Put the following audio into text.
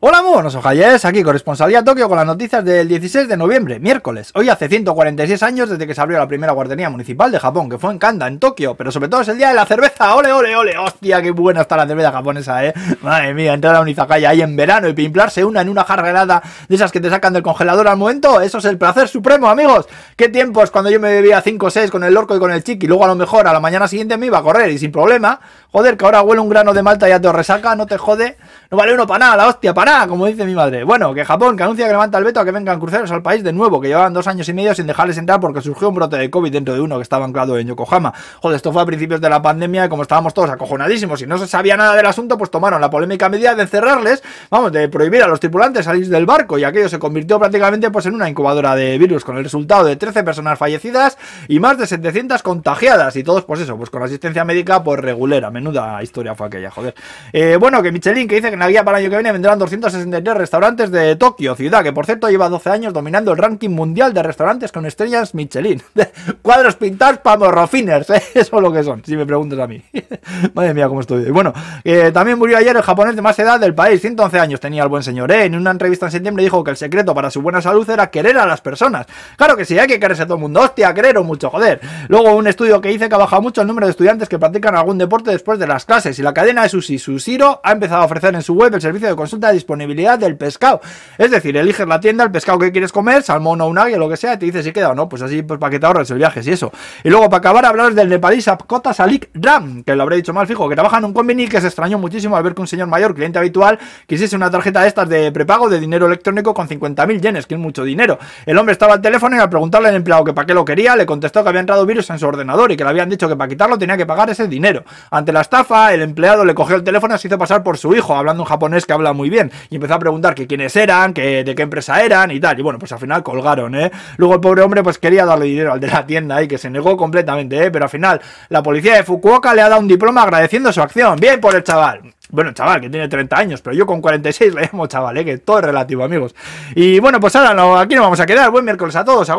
Hola, muy buenos ojalles, aquí corresponsalía Tokio con las noticias del 16 de noviembre, miércoles. Hoy hace 146 años desde que se abrió la primera guardería municipal de Japón, que fue en Kanda, en Tokio, pero sobre todo es el día de la cerveza. ¡Ole, ole, ole! ¡Hostia, qué buena está la cerveza japonesa, eh! Madre mía, entrar a un izakaya ahí en verano y pimplarse una en una jarra helada de esas que te sacan del congelador al momento, eso es el placer supremo, amigos. ¿Qué tiempos cuando yo me bebía 5 o 6 con el orco y con el chiqui, luego a lo mejor a la mañana siguiente me iba a correr y sin problema? Joder, que ahora huele un grano de malta y ya te resaca, no te jode. No vale uno para nada, la hostia, para nada, como dice mi madre. Bueno, que Japón, que anuncia que levanta el veto a que vengan cruceros al país de nuevo, que llevaban dos años y medio sin dejarles entrar porque surgió un brote de COVID dentro de uno que estaba anclado en Yokohama. Joder, esto fue a principios de la pandemia y como estábamos todos acojonadísimos y no se sabía nada del asunto, pues tomaron la polémica medida de encerrarles, vamos, de prohibir a los tripulantes salir del barco y aquello se convirtió prácticamente pues en una incubadora de virus con el resultado de 13 personas fallecidas y más de 700 contagiadas y todos pues eso, pues con asistencia médica pues regulera, menuda historia fue aquella, joder. Eh, bueno, que Michelin que dice que en la guía para el año que viene vendrán 263 restaurantes de Tokio, ciudad que por cierto lleva 12 años dominando el ranking mundial de restaurantes con estrellas Michelin. Cuadros pintados para morrofiners, ¿eh? eso es lo que son, si me preguntas a mí. Madre mía, cómo estoy. Bueno, eh, también murió ayer el japonés de más edad del país, 111 años tenía el buen señor. ¿eh? En una entrevista en septiembre dijo que el secreto para su buena salud era querer a las personas. Claro que sí, hay que quererse a todo el mundo. Hostia, querer o mucho, joder. Luego un estudio que dice que ha bajado mucho el número de estudiantes que practican algún deporte después de las clases y la cadena de Sushi Sushiro ha empezado a ofrecer en su web el servicio de consulta de disponibilidad del pescado. Es decir, eliges la tienda, el pescado que quieres comer, salmón o un o lo que sea, y te dice si queda o no. Pues así, pues para que te ahorres el viaje, y eso. Y luego, para acabar, hablaros del nepalí Sapkota Salik Ram, que lo habré dicho mal fijo, que trabaja en un conveni que se extrañó muchísimo al ver que un señor mayor, cliente habitual, quisiese una tarjeta de estas de prepago de dinero electrónico con 50.000 yenes, que es mucho dinero. El hombre estaba al teléfono y al preguntarle al empleado que para qué lo quería, le contestó que había entrado virus en su ordenador y que le habían dicho que para quitarlo tenía que pagar ese dinero. Ante la estafa, el empleado le cogió el teléfono y se hizo pasar por su hijo, hablando un japonés que habla muy bien, y empezó a preguntar que quiénes eran, que de qué empresa eran y tal. Y bueno, pues al final colgaron, ¿eh? Luego el pobre hombre pues quería darle dinero al de la tienda y que se negó completamente, ¿eh? Pero al final la policía de Fukuoka le ha dado un diploma agradeciendo su acción. Bien por el chaval. Bueno, chaval, que tiene 30 años, pero yo con 46 le llamo chaval, ¿eh? que todo es relativo, amigos. Y bueno, pues ahora no, aquí nos vamos a quedar. Buen miércoles a todos.